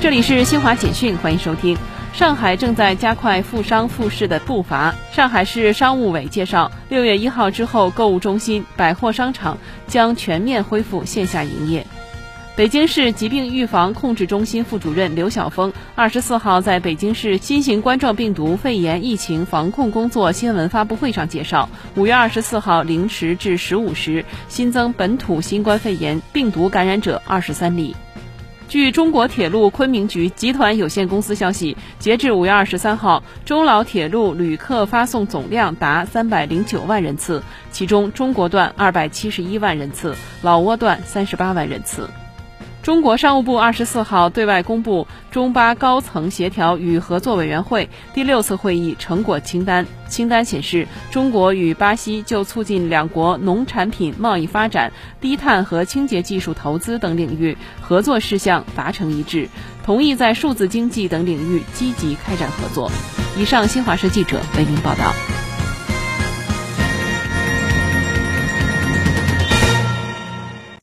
这里是新华简讯，欢迎收听。上海正在加快复商复市的步伐。上海市商务委介绍，六月一号之后，购物中心、百货商场将全面恢复线下营业。北京市疾病预防控制中心副主任刘晓峰二十四号在北京市新型冠状病毒肺炎疫情防控工作新闻发布会上介绍，五月二十四号零时至十五时新增本土新冠肺炎病毒感染者二十三例。据中国铁路昆明局集团有限公司消息，截至五月二十三号，中老铁路旅客发送总量达三百零九万人次，其中中国段二百七十一万人次，老挝段三十八万人次。中国商务部二十四号对外公布中巴高层协调与合作委员会第六次会议成果清单。清单显示，中国与巴西就促进两国农产品贸易发展、低碳和清洁技术投资等领域合作事项达成一致，同意在数字经济等领域积极开展合作。以上，新华社记者为您报道。